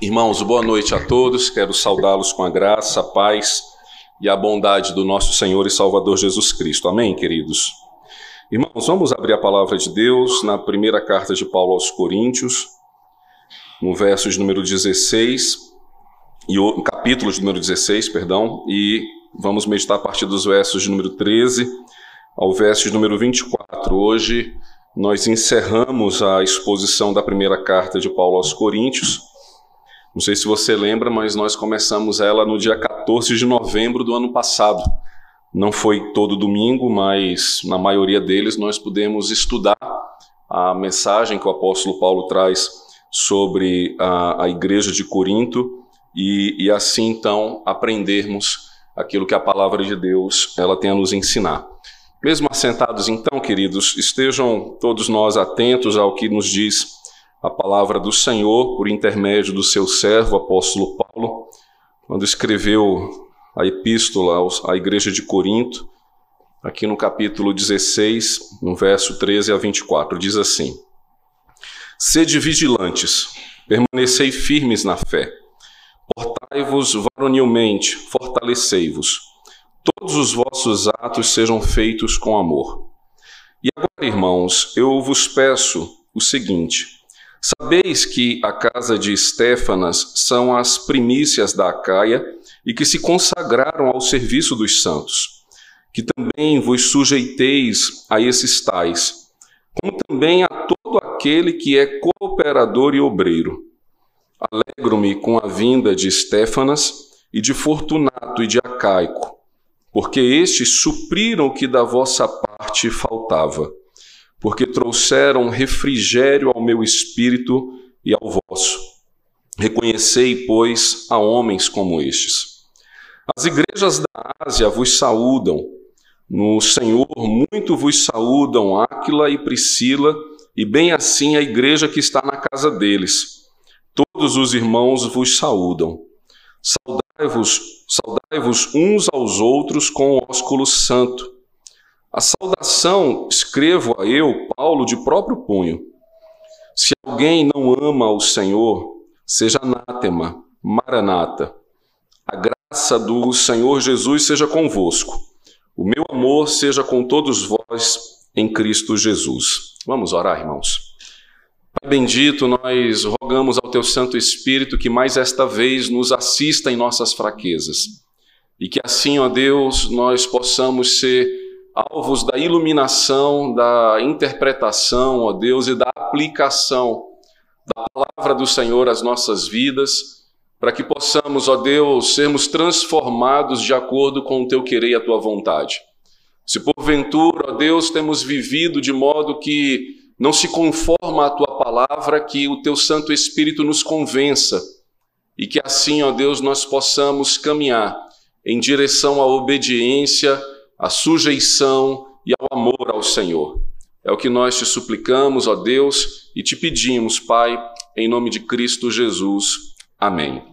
Irmãos, boa noite a todos. Quero saudá-los com a graça, a paz e a bondade do nosso Senhor e Salvador Jesus Cristo. Amém, queridos? Irmãos, vamos abrir a palavra de Deus na primeira carta de Paulo aos Coríntios, no verso de número 16, e o capítulo de número 16, perdão, e vamos meditar a partir dos versos de número 13 ao verso de número 24. Hoje nós encerramos a exposição da primeira carta de Paulo aos Coríntios. Não sei se você lembra, mas nós começamos ela no dia 14 de novembro do ano passado. Não foi todo domingo, mas na maioria deles nós pudemos estudar a mensagem que o apóstolo Paulo traz sobre a, a igreja de Corinto e, e assim então aprendermos aquilo que a palavra de Deus ela tem a nos ensinar. Mesmo assentados, então, queridos, estejam todos nós atentos ao que nos diz a palavra do Senhor por intermédio do seu servo, apóstolo Paulo, quando escreveu a epístola à igreja de Corinto, aqui no capítulo 16, no verso 13 a 24, diz assim: Sede vigilantes, permanecei firmes na fé, portai-vos varonilmente, fortalecei-vos todos os vossos atos sejam feitos com amor. E agora, irmãos, eu vos peço o seguinte: sabeis que a casa de Estéfanas são as primícias da Acaia e que se consagraram ao serviço dos santos, que também vos sujeiteis a esses tais, como também a todo aquele que é cooperador e obreiro. Alegro-me com a vinda de Estéfanas e de Fortunato e de Acaico porque estes supriram o que da vossa parte faltava, porque trouxeram refrigério ao meu espírito e ao vosso. Reconhecei, pois, a homens como estes. As igrejas da Ásia vos saúdam. No Senhor muito vos saúdam Áquila e Priscila, e bem assim a igreja que está na casa deles. Todos os irmãos vos saúdam. Saudai-vos, saudai-vos uns aos outros com o ósculo santo. A saudação escrevo a eu, Paulo, de próprio punho. Se alguém não ama o Senhor, seja anátema, maranata. A graça do Senhor Jesus seja convosco. O meu amor seja com todos vós em Cristo Jesus. Vamos orar, irmãos. Bendito, nós rogamos ao Teu Santo Espírito que mais esta vez nos assista em nossas fraquezas e que assim, ó Deus, nós possamos ser alvos da iluminação, da interpretação, ó Deus, e da aplicação da palavra do Senhor às nossas vidas, para que possamos, ó Deus, sermos transformados de acordo com o Teu querer e a Tua vontade. Se porventura, ó Deus, temos vivido de modo que não se conforma à tua palavra, que o teu Santo Espírito nos convença e que assim, ó Deus, nós possamos caminhar em direção à obediência, à sujeição e ao amor ao Senhor. É o que nós te suplicamos, ó Deus, e te pedimos, Pai, em nome de Cristo Jesus. Amém.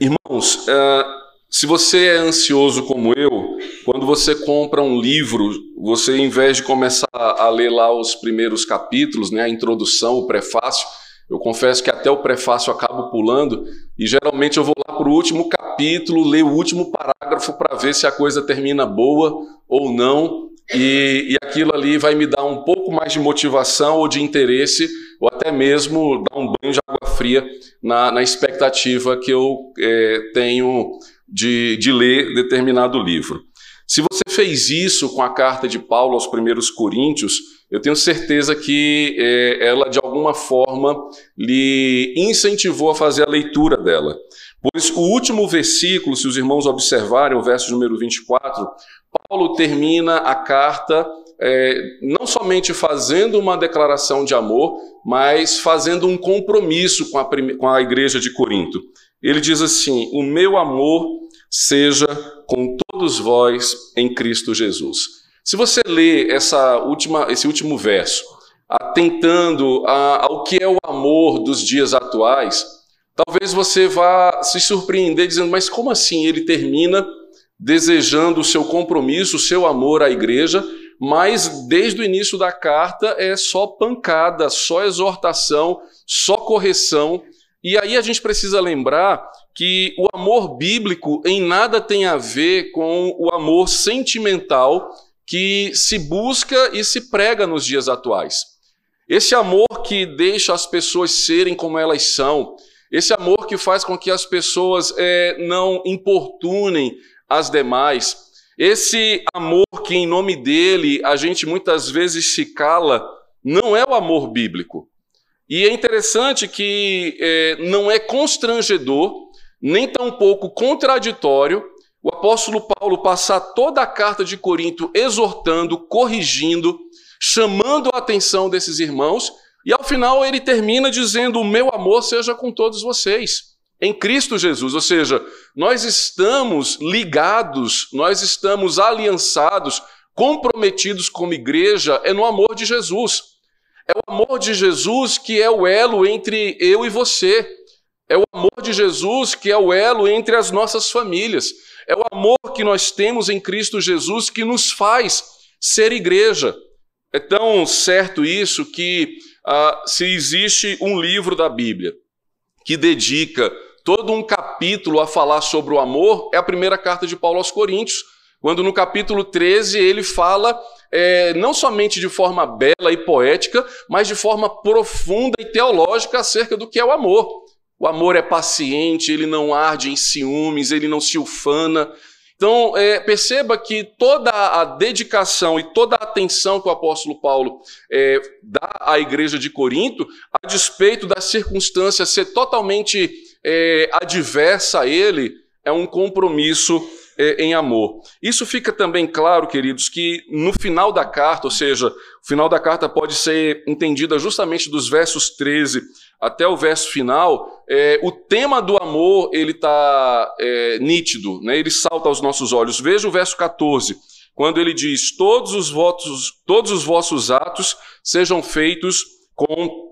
Irmãos, uh, se você é ansioso como eu, quando você compra um livro, você, em vez de começar a ler lá os primeiros capítulos, né, a introdução, o prefácio, eu confesso que até o prefácio eu acabo pulando e geralmente eu vou lá para o último capítulo, ler o último parágrafo para ver se a coisa termina boa ou não. E, e, aquilo ali vai me dar um pouco mais de motivação ou de interesse, ou até mesmo dar um banho de água fria na, na expectativa que eu é, tenho de, de ler determinado livro. Se você fez isso com a carta de Paulo aos primeiros Coríntios, eu tenho certeza que é, ela de alguma forma lhe incentivou a fazer a leitura dela. Pois o último versículo, se os irmãos observarem, o verso número 24, Paulo termina a carta é, não somente fazendo uma declaração de amor, mas fazendo um compromisso com a, com a igreja de Corinto. Ele diz assim: O meu amor seja com todos vós em Cristo Jesus. Se você lê essa última, esse último verso, atentando a, ao que é o amor dos dias atuais, talvez você vá se surpreender dizendo: Mas como assim ele termina desejando o seu compromisso, o seu amor à igreja, mas desde o início da carta é só pancada, só exortação, só correção. E aí a gente precisa lembrar que o amor bíblico em nada tem a ver com o amor sentimental que se busca e se prega nos dias atuais. Esse amor que deixa as pessoas serem como elas são, esse amor que faz com que as pessoas é, não importunem as demais, esse amor que, em nome dele, a gente muitas vezes se cala, não é o amor bíblico. E é interessante que é, não é constrangedor, nem tampouco contraditório, o apóstolo Paulo passar toda a carta de Corinto exortando, corrigindo, chamando a atenção desses irmãos, e ao final ele termina dizendo: O meu amor seja com todos vocês, em Cristo Jesus. Ou seja, nós estamos ligados, nós estamos aliançados, comprometidos como igreja, é no amor de Jesus. É o amor de Jesus que é o elo entre eu e você. É o amor de Jesus que é o elo entre as nossas famílias. É o amor que nós temos em Cristo Jesus que nos faz ser igreja. É tão certo isso que ah, se existe um livro da Bíblia que dedica todo um capítulo a falar sobre o amor, é a primeira carta de Paulo aos Coríntios, quando no capítulo 13 ele fala é, não somente de forma bela e poética, mas de forma profunda e teológica acerca do que é o amor. O amor é paciente, ele não arde em ciúmes, ele não se ufana. Então, é, perceba que toda a dedicação e toda a atenção que o apóstolo Paulo é, dá à igreja de Corinto, a despeito da circunstância ser totalmente é, adversa a ele, é um compromisso é, em amor. Isso fica também claro, queridos, que no final da carta, ou seja, o final da carta pode ser entendida justamente dos versos 13 até o verso final, é, o tema do amor ele está é, nítido, né? ele salta aos nossos olhos. Veja o verso 14, quando ele diz: todos os, votos, todos os vossos atos sejam feitos com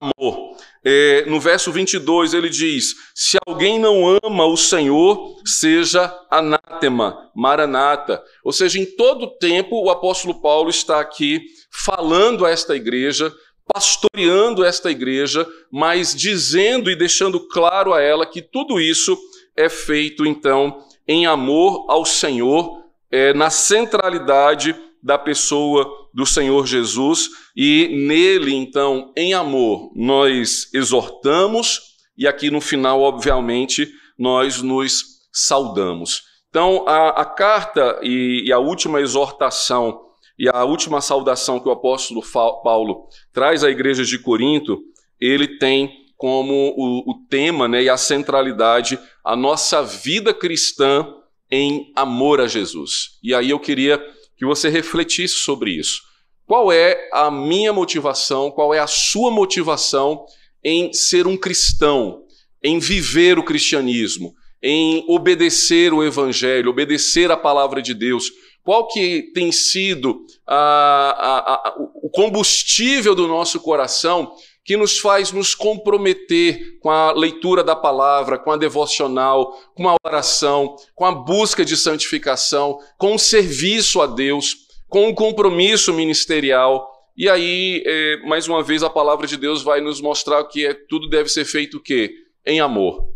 amor. É, no verso 22 ele diz: Se alguém não ama o Senhor, seja anátema, maranata. Ou seja, em todo tempo o apóstolo Paulo está aqui falando a esta igreja pastoreando esta igreja, mas dizendo e deixando claro a ela que tudo isso é feito então em amor ao Senhor, é, na centralidade da pessoa do Senhor Jesus e nele então em amor nós exortamos e aqui no final obviamente nós nos saudamos. Então a, a carta e, e a última exortação e a última saudação que o apóstolo Paulo traz à igreja de Corinto, ele tem como o, o tema né, e a centralidade a nossa vida cristã em amor a Jesus. E aí eu queria que você refletisse sobre isso. Qual é a minha motivação, qual é a sua motivação em ser um cristão, em viver o cristianismo, em obedecer o evangelho, obedecer a palavra de Deus? Qual que tem sido a, a, a, o combustível do nosso coração que nos faz nos comprometer com a leitura da palavra, com a devocional, com a oração, com a busca de santificação, com o serviço a Deus, com o compromisso ministerial. E aí, é, mais uma vez, a palavra de Deus vai nos mostrar que é, tudo deve ser feito o quê? Em amor.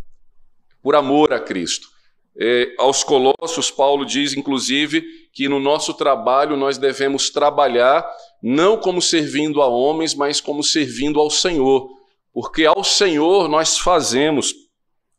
Por amor a Cristo. É, aos Colossos, Paulo diz, inclusive, que no nosso trabalho nós devemos trabalhar não como servindo a homens, mas como servindo ao Senhor, porque ao Senhor nós fazemos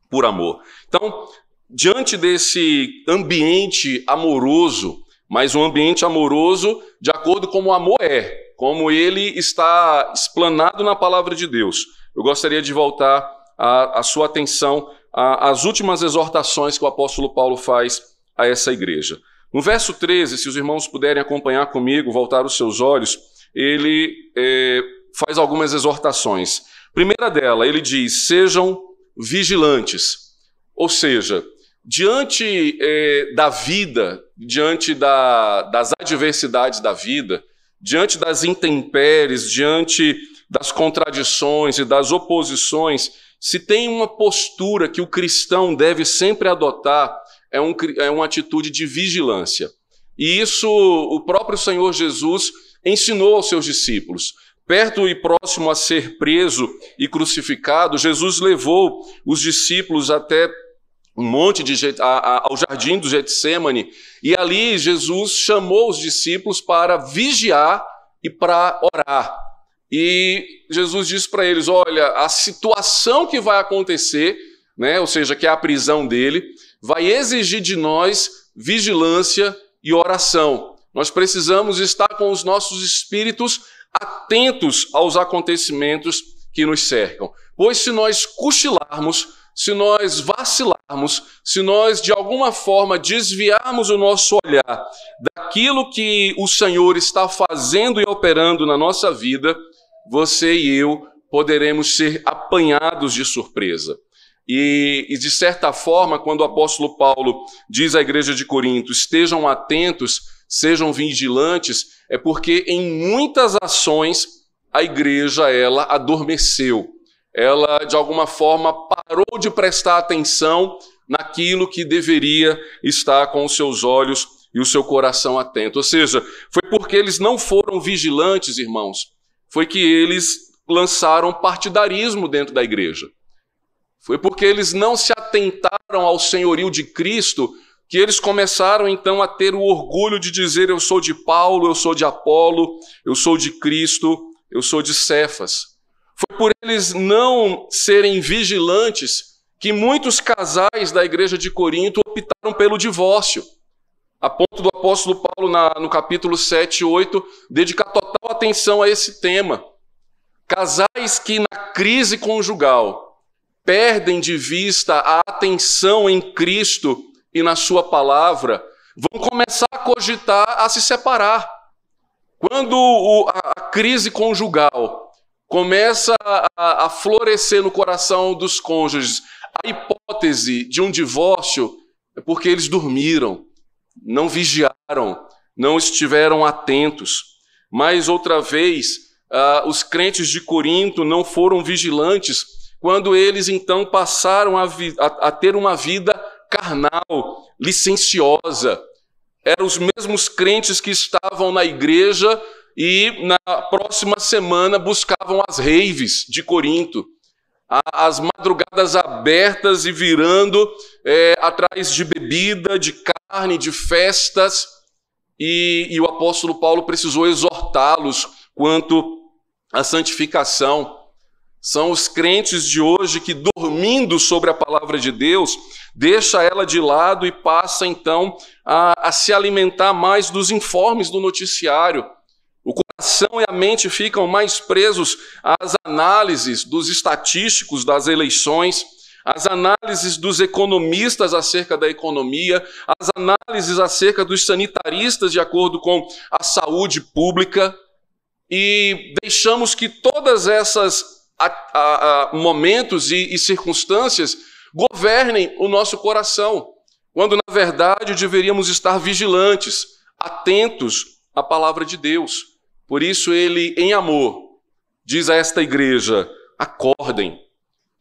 por amor. Então, diante desse ambiente amoroso, mas um ambiente amoroso de acordo com o amor é, como ele está explanado na palavra de Deus. Eu gostaria de voltar a, a sua atenção às últimas exortações que o apóstolo Paulo faz a essa igreja. No verso 13, se os irmãos puderem acompanhar comigo, voltar os seus olhos, ele é, faz algumas exortações. Primeira dela, ele diz: sejam vigilantes. Ou seja, diante é, da vida, diante da, das adversidades da vida, diante das intempéries, diante das contradições e das oposições, se tem uma postura que o cristão deve sempre adotar, é, um, é uma atitude de vigilância. E isso o próprio Senhor Jesus ensinou aos seus discípulos. Perto e próximo a ser preso e crucificado, Jesus levou os discípulos até um monte de ao jardim do Getsemane, e ali Jesus chamou os discípulos para vigiar e para orar. E Jesus disse para eles: Olha, a situação que vai acontecer, né, ou seja, que é a prisão dele, vai exigir de nós vigilância e oração. Nós precisamos estar com os nossos espíritos atentos aos acontecimentos que nos cercam. Pois se nós cochilarmos, se nós vacilarmos, se nós de alguma forma desviarmos o nosso olhar daquilo que o Senhor está fazendo e operando na nossa vida, você e eu poderemos ser apanhados de surpresa. E, e, de certa forma, quando o apóstolo Paulo diz à igreja de Corinto: estejam atentos, sejam vigilantes, é porque em muitas ações a igreja ela adormeceu. Ela de alguma forma parou de prestar atenção naquilo que deveria estar com os seus olhos e o seu coração atento. Ou seja, foi porque eles não foram vigilantes, irmãos, foi que eles lançaram partidarismo dentro da igreja. Foi porque eles não se atentaram ao senhorio de Cristo que eles começaram então a ter o orgulho de dizer: Eu sou de Paulo, eu sou de Apolo, eu sou de Cristo, eu sou de Cefas. Foi por eles não serem vigilantes que muitos casais da igreja de Corinto optaram pelo divórcio. A ponto do apóstolo Paulo, na, no capítulo 7 e 8, dedicar total atenção a esse tema. Casais que na crise conjugal perdem de vista a atenção em Cristo e na Sua palavra, vão começar a cogitar a se separar. Quando o, a, a, crise conjugal começa a, a florescer no coração dos cônjuges, a hipótese de um divórcio é porque eles dormiram, não vigiaram, não estiveram atentos. Mais outra vez, uh, os crentes de Corinto não foram vigilantes quando eles então passaram a, a, a ter uma vida carnal, licenciosa. Eram os mesmos crentes que estavam na igreja e na próxima semana buscavam as raves de Corinto, as madrugadas abertas e virando é, atrás de bebida, de carne, de festas. E, e o apóstolo Paulo precisou exortá-los quanto à santificação. São os crentes de hoje que, dormindo sobre a palavra de Deus, deixa ela de lado e passa então a, a se alimentar mais dos informes do noticiário. O coração e a mente ficam mais presos às análises dos estatísticos das eleições, às análises dos economistas acerca da economia, às análises acerca dos sanitaristas de acordo com a saúde pública, e deixamos que todas essas a, a, a momentos e, e circunstâncias governem o nosso coração, quando na verdade deveríamos estar vigilantes, atentos à palavra de Deus. Por isso ele, em amor, diz a esta igreja: acordem,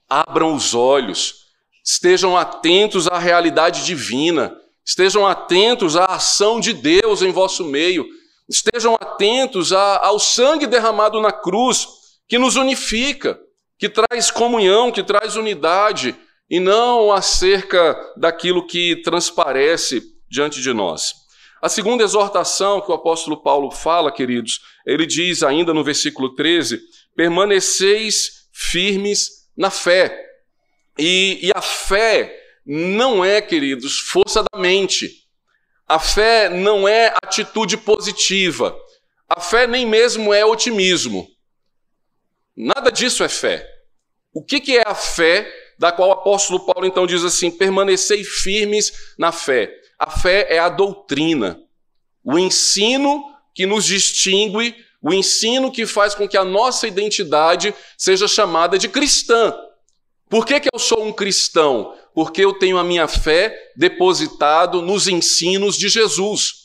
abram os olhos, estejam atentos à realidade divina, estejam atentos à ação de Deus em vosso meio, estejam atentos ao sangue derramado na cruz que nos unifica, que traz comunhão, que traz unidade, e não acerca daquilo que transparece diante de nós. A segunda exortação que o apóstolo Paulo fala, queridos, ele diz ainda no versículo 13: permaneceis firmes na fé. E, e a fé não é, queridos, força da mente. A fé não é atitude positiva. A fé nem mesmo é otimismo. Nada disso é fé. O que, que é a fé da qual o apóstolo Paulo então diz assim: permanecei firmes na fé? A fé é a doutrina, o ensino que nos distingue, o ensino que faz com que a nossa identidade seja chamada de cristã. Por que, que eu sou um cristão? Porque eu tenho a minha fé depositado nos ensinos de Jesus.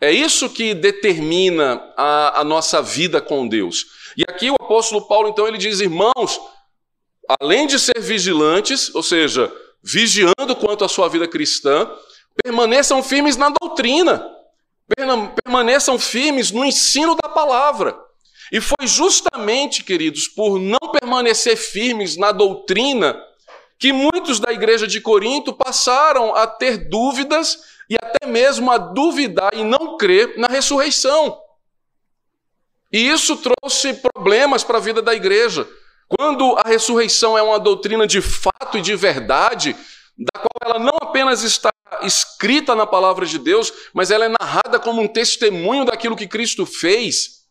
É isso que determina a, a, nossa vida com Deus. E aqui o apóstolo Paulo, então, ele diz: irmãos, além de ser vigilantes, ou seja, vigiando quanto à sua vida cristã, Permaneçam firmes na doutrina. Permaneçam firmes no ensino da palavra. E foi justamente, queridos, por não permanecer firmes na doutrina que muitos da igreja de Corinto passaram a ter dúvidas e até mesmo a duvidar e não crer na ressurreição. E isso trouxe problemas para a vida da igreja. Quando a ressurreição é uma doutrina de fato e de verdade, da qual ela não apenas está escrita na palavra de Deus, mas ela é narrada como um testemunho daquilo que Cristo fez,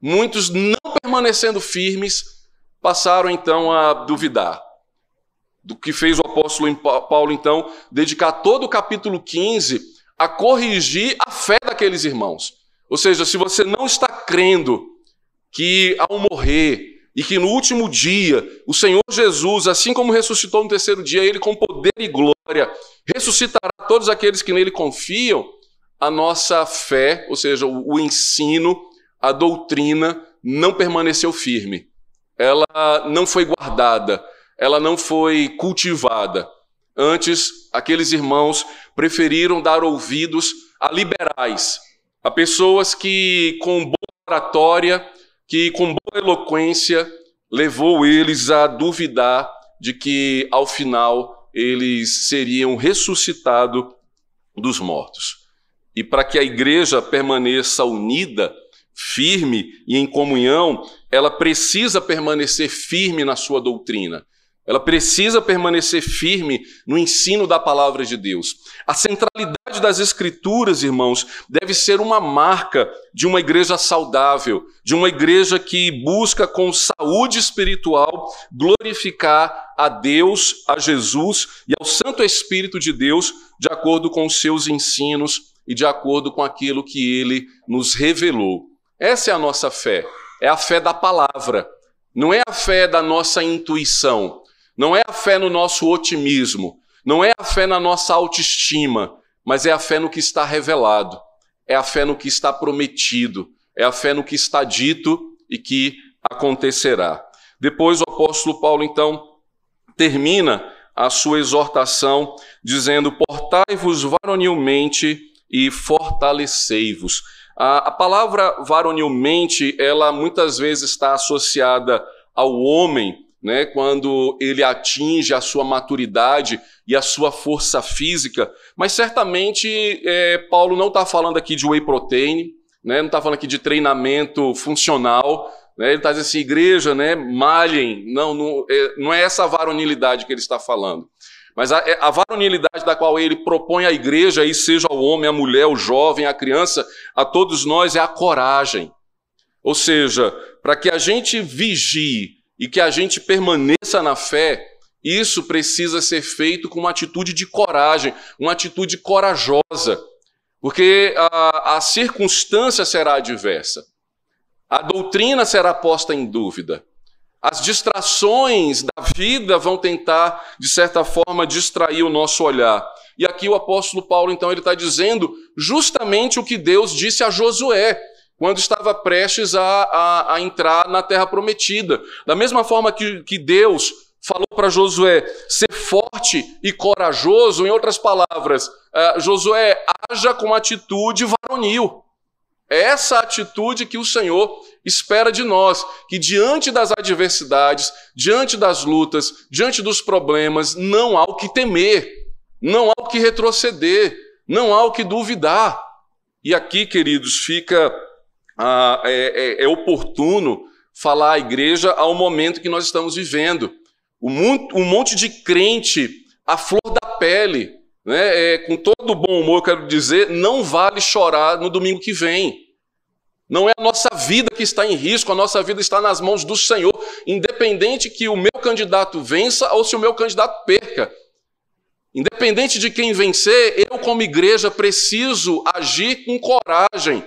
muitos não permanecendo firmes passaram então a duvidar. Do que fez o apóstolo Paulo, então, dedicar todo o capítulo 15 a corrigir a fé daqueles irmãos. Ou seja, se você não está crendo que ao morrer e que no último dia o Senhor Jesus, assim como ressuscitou no terceiro dia, ele com poder e glória ressuscitará todos aqueles que nele confiam, a nossa fé, ou seja, o, ensino, a doutrina não permaneceu firme. Ela não foi guardada, ela não foi cultivada. Antes, aqueles irmãos preferiram dar ouvidos a liberais, a pessoas que, com boa oratória, que com boa eloquência, levou eles a duvidar de que, ao final, eles seriam ressuscitados dos mortos. E para que a igreja permaneça unida, firme e em comunhão, ela precisa permanecer firme na sua doutrina. Ela precisa permanecer firme no ensino da palavra de Deus. A centralidade das Escrituras, irmãos, deve ser uma marca de uma igreja saudável, de uma igreja que busca com saúde espiritual glorificar a Deus, a Jesus e ao Santo Espírito de Deus, de acordo com os seus ensinos e de acordo com aquilo que ele nos revelou. Essa é a nossa fé, é a fé da palavra, não é a fé da nossa intuição não é a fé no nosso otimismo, não é a fé na nossa autoestima, mas é a fé no que está revelado, é a fé no que está prometido, é a fé no que está dito e que acontecerá. Depois o apóstolo Paulo, então, termina a sua exortação dizendo: Portai-vos varonilmente e fortalecei-vos. A, palavra varonilmente, ela muitas vezes está associada ao homem, né, quando ele atinge a sua maturidade e a sua força física, mas certamente é, Paulo não está falando aqui de whey protein, né, não está falando aqui de treinamento funcional, né, ele está dizendo assim, igreja, né, malhem, não, não é, não é essa varonilidade que ele está falando. Mas a, é, a, varonilidade da qual ele propõe à igreja, aí seja o homem, a mulher, o jovem, a criança, a todos nós é a coragem. Ou seja, para que a gente vigie e que a gente permaneça na fé, isso precisa ser feito com uma atitude de coragem, uma atitude corajosa, porque a, a circunstância será adversa, a doutrina será posta em dúvida, as distrações da vida vão tentar, de certa forma, distrair o nosso olhar. E aqui o apóstolo Paulo, então, ele está dizendo justamente o que Deus disse a Josué quando estava prestes a, a, a entrar na terra prometida. Da mesma forma que, que Deus falou para Josué ser forte e corajoso, em outras palavras, uh, Josué haja com atitude varonil. É essa atitude que o Senhor espera de nós, que diante das adversidades, diante das lutas, diante dos problemas, não há o que temer, não há o que retroceder, não há o que duvidar. E aqui, queridos, fica ah, é, é, é, oportuno falar à igreja ao momento que nós estamos vivendo. Um, monte de crente à flor da pele, né? É, com todo bom humor, quero dizer, não vale chorar no domingo que vem. Não é a nossa vida que está em risco, a nossa vida está nas mãos do Senhor, independente que o meu candidato vença ou se o meu candidato perca. Independente de quem vencer, eu, como igreja, preciso agir com coragem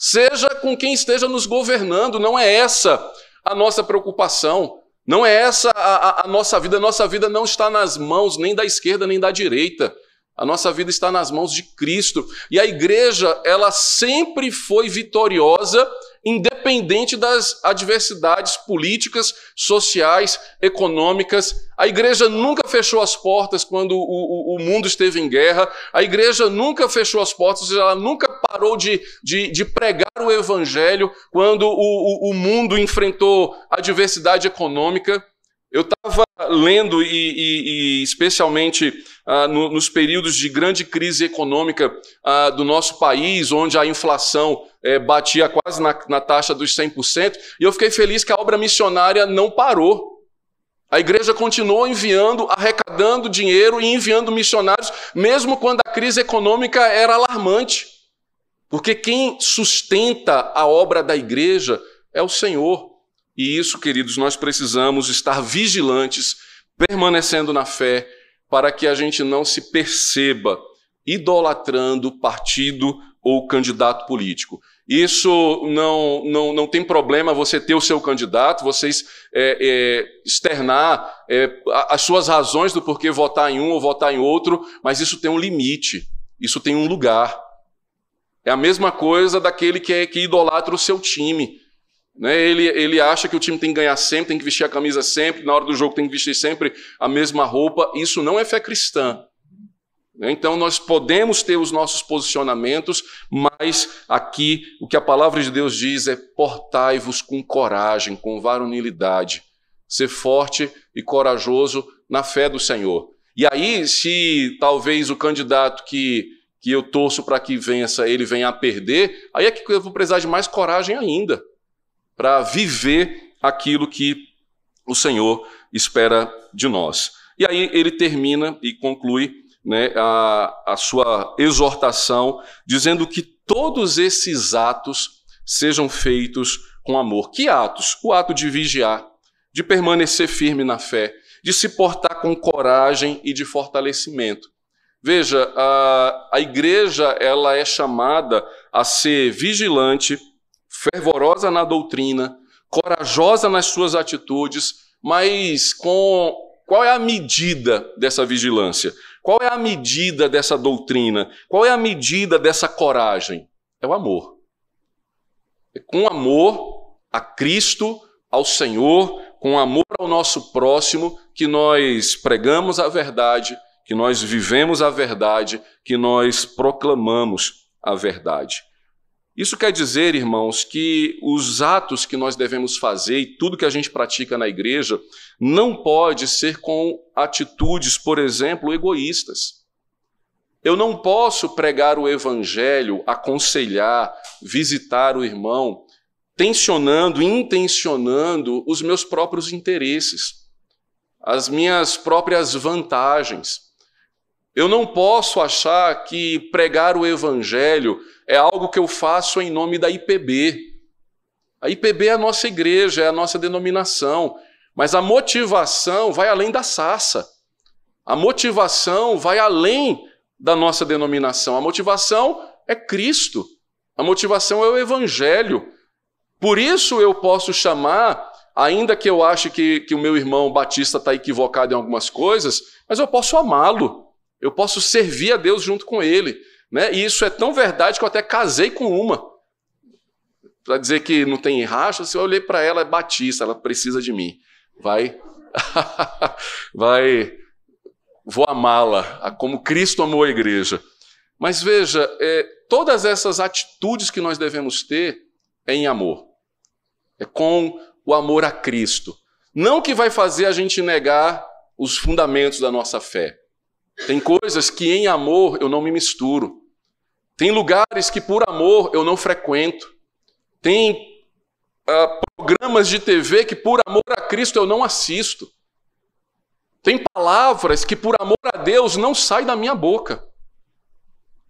seja com quem esteja nos governando, não é essa a nossa preocupação, não é essa a, a, a, nossa vida. A nossa vida não está nas mãos nem da esquerda nem da direita. A nossa vida está nas mãos de Cristo. E a igreja, ela sempre foi vitoriosa independente das adversidades políticas, sociais, econômicas. A igreja nunca fechou as portas quando o, o, o mundo esteve em guerra, a igreja nunca fechou as portas, ela nunca parou de, de, de pregar o evangelho quando o, o mundo enfrentou adversidade econômica. Eu estava lendo, e, e, e especialmente ah, no, nos períodos de grande crise econômica ah, do nosso país, onde a inflação eh, batia quase na, na taxa dos 100%, e eu fiquei feliz que a obra missionária não parou. A igreja continuou enviando, arrecadando dinheiro e enviando missionários, mesmo quando a crise econômica era alarmante. Porque quem sustenta a obra da igreja é o Senhor. E isso, queridos, nós precisamos estar vigilantes, permanecendo na fé, para que a gente não se perceba idolatrando partido ou candidato político. Isso não, não, não tem problema você ter o seu candidato, vocês é, é, externar é, as suas razões do porquê votar em um ou votar em outro, mas isso tem um limite, isso tem um lugar. É a mesma coisa daquele que, é, que idolatra o seu time. Né? Ele, ele acha que o time tem que ganhar sempre, tem que vestir a camisa sempre, na hora do jogo tem que vestir sempre a mesma roupa. Isso não é fé cristã. Né? Então nós podemos ter os nossos posicionamentos, mas aqui o que a palavra de Deus diz é: portai-vos com coragem, com varonilidade, ser forte e corajoso na fé do Senhor. E aí, se talvez o candidato que, que eu torço para que vença, ele venha a perder, aí é que eu vou precisar de mais coragem ainda para viver aquilo que o Senhor espera de nós. E aí ele termina e conclui né, a, a sua exortação, dizendo que todos esses atos sejam feitos com amor. Que atos? O ato de vigiar, de permanecer firme na fé, de se portar com coragem e de fortalecimento. Veja, a, a igreja ela é chamada a ser vigilante, fervorosa na doutrina, corajosa nas suas atitudes, mas com qual é a medida dessa vigilância? Qual é a medida dessa doutrina? Qual é a medida dessa coragem? É o amor. É com amor a Cristo, ao Senhor, com amor ao nosso próximo, que nós pregamos a verdade, que nós vivemos a verdade, que nós proclamamos a verdade. Isso quer dizer, irmãos, que os atos que nós devemos fazer e tudo que a gente pratica na igreja não pode ser com atitudes, por exemplo, egoístas. Eu não posso pregar o evangelho, aconselhar, visitar o irmão, tensionando, intencionando os meus próprios interesses, as minhas próprias vantagens. Eu não posso achar que pregar o evangelho é algo que eu faço em nome da IPB. A IPB é a nossa igreja, é a nossa denominação, mas a motivação vai além da Sassa. A motivação vai além da nossa denominação. A motivação é Cristo. A motivação é o Evangelho. Por isso eu posso chamar, ainda que eu ache que, que o meu irmão Batista está equivocado em algumas coisas, mas eu posso amá-lo. Eu posso servir a Deus junto com ele. Né? E isso é tão verdade que eu até casei com uma. Para dizer que não tem racha, se eu olhei para ela, é batista, ela precisa de mim. Vai, vai, vou amá-la, como Cristo amou a igreja. Mas veja, é, todas essas atitudes que nós devemos ter é em amor. É com o amor a Cristo. Não que vai fazer a gente negar os fundamentos da nossa fé. Tem coisas que em amor eu não me misturo. Tem lugares que por amor eu não frequento. Tem uh, programas de TV que por amor a Cristo eu não assisto. Tem palavras que por amor a Deus não saem da minha boca.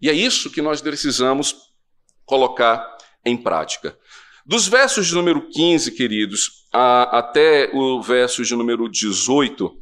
E é isso que nós precisamos colocar em prática. Dos versos de número 15, queridos, a, até o verso de número 18,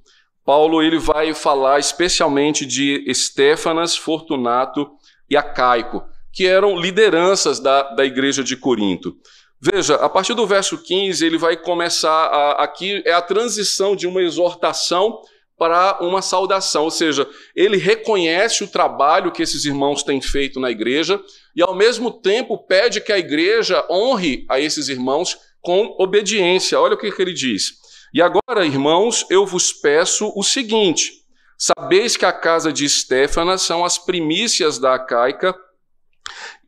Paulo ele vai falar especialmente de Estéfanas, Fortunato e Acaico, que eram lideranças da, da igreja de Corinto. Veja, a partir do verso 15, ele vai começar, a, aqui é a transição de uma exortação para uma saudação, ou seja, ele reconhece o trabalho que esses irmãos têm feito na igreja e, ao mesmo tempo, pede que a igreja honre a esses irmãos com obediência. Olha o que, que ele diz. E agora, irmãos, eu vos peço o seguinte: sabeis que a casa de Estéfanas são as primícias da Caica,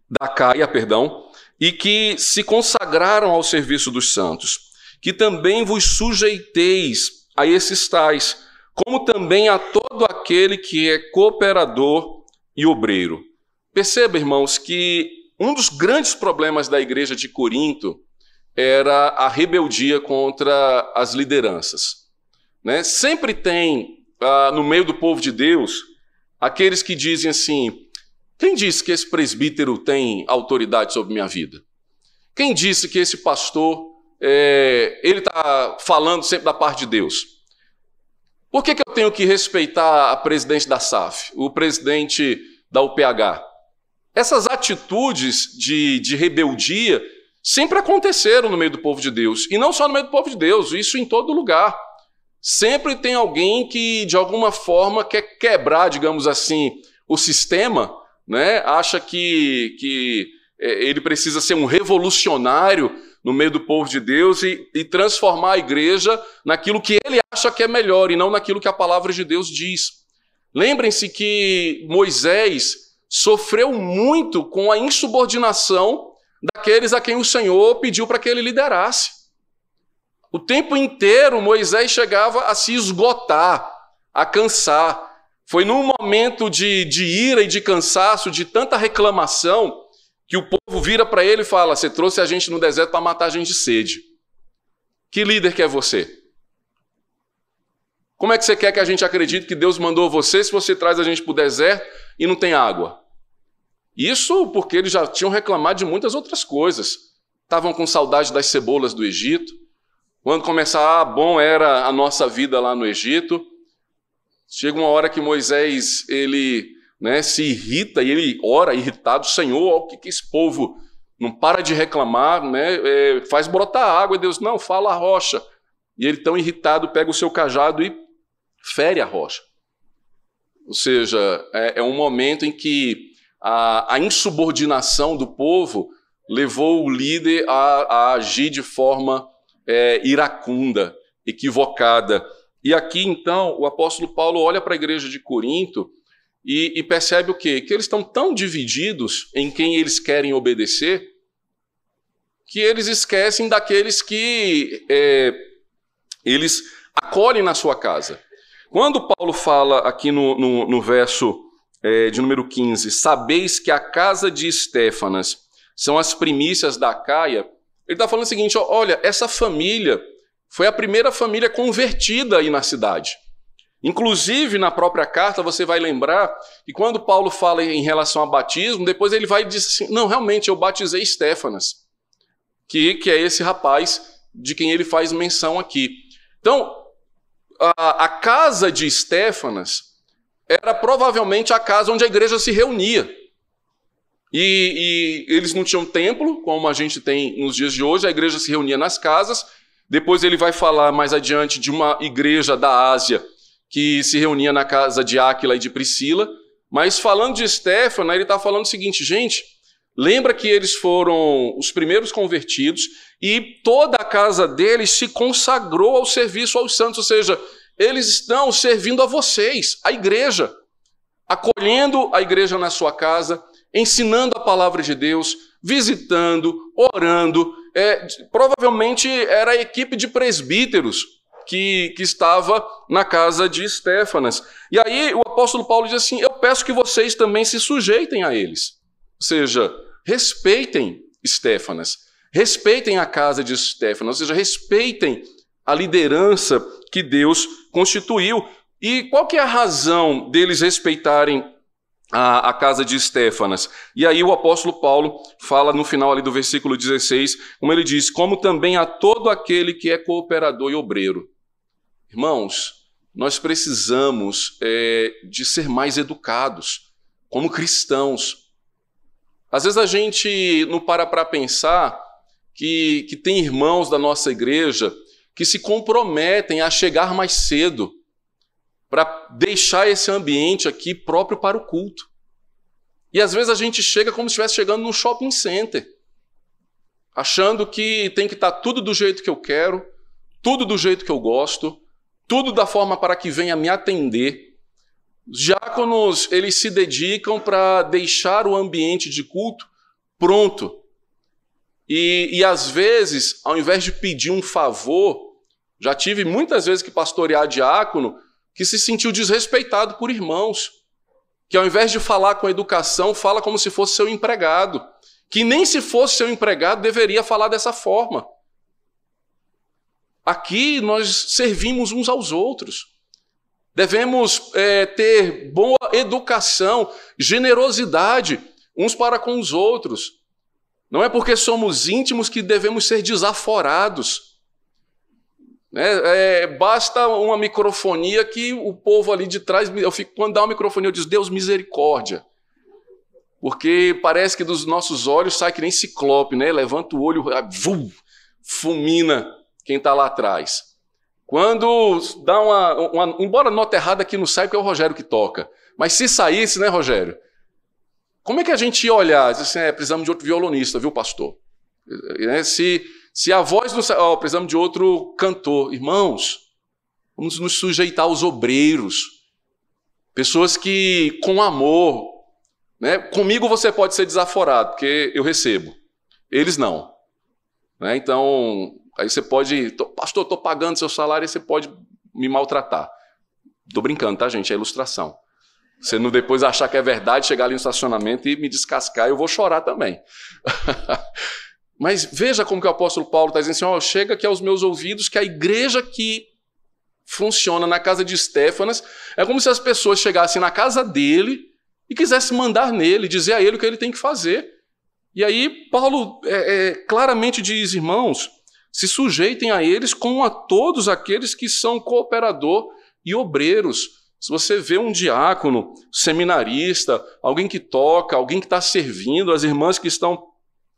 da Caia, perdão, e que se consagraram ao serviço dos santos, que também vos sujeiteis a esses tais, como também a todo aquele que é cooperador e obreiro. Perceba, irmãos, que um dos grandes problemas da igreja de Corinto era a rebeldia contra as lideranças. Né? Sempre tem ah, no meio do povo de Deus aqueles que dizem assim: quem disse que esse presbítero tem autoridade sobre minha vida? Quem disse que esse pastor é, ele está falando sempre da parte de Deus? Por que, que eu tenho que respeitar a presidente da SAF, o presidente da UPH? Essas atitudes de, de rebeldia sempre aconteceram no meio do povo de Deus. E não só no meio do povo de Deus, isso em todo lugar. Sempre tem alguém que, de alguma forma, quer quebrar, digamos assim, o sistema, né? acha que, que é, ele precisa ser um revolucionário no meio do povo de Deus e, e transformar a igreja naquilo que ele acha que é melhor e não naquilo que a palavra de Deus diz. Lembrem-se que Moisés sofreu muito com a insubordinação daqueles a quem o Senhor pediu para que ele liderasse. O tempo inteiro Moisés chegava a se esgotar, a cansar. Foi num momento de, de ira e de cansaço, de tanta reclamação, que o povo vira para ele e fala: Você trouxe a gente no deserto para matar a gente de sede. Que líder que é você? Como é que você quer que a gente acredite que Deus mandou você se você traz a gente para o deserto e não tem água? Isso porque eles já tinham reclamado de muitas outras coisas. Estavam com saudade das cebolas do Egito. Quando começar, ah, bom era a nossa vida lá no Egito. Chega uma hora que Moisés ele né, se irrita e ele ora irritado, Senhor, o que, que esse povo não para de reclamar, né, é, faz brotar água, e Deus, não, fala a rocha. E ele tão irritado pega o seu cajado e fere a rocha. Ou seja, é, é um momento em que a, a, insubordinação do povo levou o líder a, a agir de forma é, iracunda, equivocada. E aqui então o apóstolo Paulo olha para a igreja de Corinto e, e percebe o quê? Que eles estão tão divididos em quem eles querem obedecer que eles esquecem daqueles que é, eles acolhem na sua casa. Quando Paulo fala aqui no, no, no verso é, de número 15, sabeis que a casa de Estéfanas são as primícias da Caia, ele está falando o seguinte: olha, essa família foi a primeira família convertida aí na cidade. Inclusive, na própria carta, você vai lembrar que quando Paulo fala em relação a batismo, depois ele vai dizer assim: não, realmente, eu batizei Stefanas, que, que é esse rapaz de quem ele faz menção aqui. Então, a, a casa de Stefanas era provavelmente a casa onde a igreja se reunia. E, e, eles não tinham templo, como a gente tem nos dias de hoje, a igreja se reunia nas casas. Depois ele vai falar mais adiante de uma igreja da Ásia que se reunia na casa de Áquila e de Priscila. Mas falando de Stefano, ele está falando o seguinte, gente, lembra que eles foram os primeiros convertidos e toda a casa deles se consagrou ao serviço aos santos, ou seja, eles estão servindo a vocês, a igreja, acolhendo a igreja na sua casa, ensinando a palavra de Deus, visitando, orando. É, provavelmente era a equipe de presbíteros que, que estava na casa de Estéfanas. E aí o apóstolo Paulo diz assim: Eu peço que vocês também se sujeitem a eles. Ou seja, respeitem Estéfanas, respeitem a casa de Estéfanas, ou seja, respeitem a liderança que Deus constituiu. E qual que é a razão deles respeitarem a, a, casa de Estéfanas. E aí o apóstolo Paulo fala no final ali do versículo 16, como ele diz, como também a todo aquele que é cooperador e obreiro. Irmãos, nós precisamos é, de ser mais educados como cristãos. Às vezes a gente não para para pensar que, que tem irmãos da nossa igreja que se comprometem a chegar mais cedo para deixar esse ambiente aqui próprio para o culto. E às vezes a gente chega como se estivesse chegando num shopping center, achando que tem que estar tudo do jeito que eu quero, tudo do jeito que eu gosto, tudo da forma para que venha me atender. Os diáconos, eles se dedicam para deixar o ambiente de culto pronto. E, e às vezes, ao invés de pedir um favor, já tive muitas vezes que pastorear diácono que se sentiu desrespeitado por irmãos, que ao invés de falar com educação, fala como se fosse seu empregado, que nem se fosse seu empregado deveria falar dessa forma. Aqui nós servimos uns aos outros. Devemos é, ter boa educação, generosidade uns para com os outros. Não é porque somos íntimos que devemos ser desaforados. É, é, basta uma microfonia que o povo ali de trás, eu fico, quando dá uma microfonia, eu digo, Deus misericórdia. Porque parece que dos nossos olhos sai que nem ciclope, né? Levanta o olho, vum, fulmina quem está lá atrás. Quando dá uma, uma, Embora nota errada aqui não sai, porque é o Rogério que toca. Mas se saísse, né, Rogério? Como é que a gente ia olhar? Diz assim, é, precisamos de outro violonista, viu, pastor? É, se se a voz não oh, precisamos de outro cantor, irmãos, vamos nos sujeitar aos obreiros, pessoas que com amor, né? Comigo você pode ser desaforado, porque eu recebo. Eles não. Né? Então, aí você pode, pastor, estou pagando seu salário, e você pode me maltratar. Estou brincando, tá, gente? É ilustração. Você não depois achar que é verdade, chegar ali no estacionamento e me descascar, eu vou chorar também. Mas veja como que o apóstolo Paulo está dizendo assim: chega aqui aos meus ouvidos que a igreja que funciona na casa de Estéfanas é como se as pessoas chegassem na casa dele e quisessem mandar nele, dizer a ele o que ele tem que fazer. E aí Paulo é, é, claramente diz, irmãos, se sujeitem a eles como a todos aqueles que são cooperador e obreiros. Se você vê um diácono, seminarista, alguém que toca, alguém que está servindo, as irmãs que estão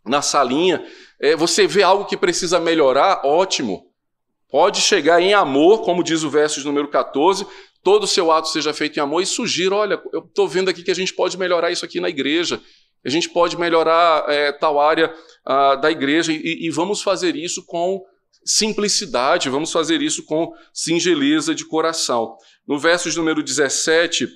na salinha, é, você vê algo que precisa melhorar, ótimo. Pode chegar em amor, como diz o verso de número 14, todo o seu ato seja feito em amor e sugira, olha, eu estou vendo aqui que a gente pode melhorar isso aqui na igreja, a gente pode melhorar é, tal área da igreja e, e vamos fazer isso com simplicidade, vamos fazer isso com singeleza de coração. No verso de número 17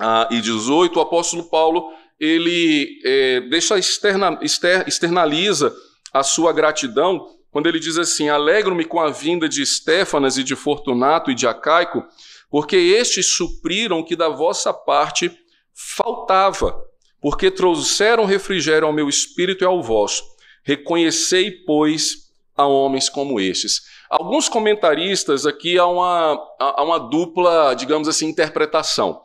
ah, e 18, o apóstolo Paulo ele é, deixa externa, exter, externaliza a sua gratidão quando ele diz assim: Alegro-me com a vinda de Estéfanas e de Fortunato e de Acaico, porque estes supriram o que da vossa parte faltava, porque trouxeram refrigério ao meu espírito e ao vosso. Reconhecei, pois, a homens como estes. Alguns comentaristas aqui há uma, há uma dupla, digamos assim, interpretação.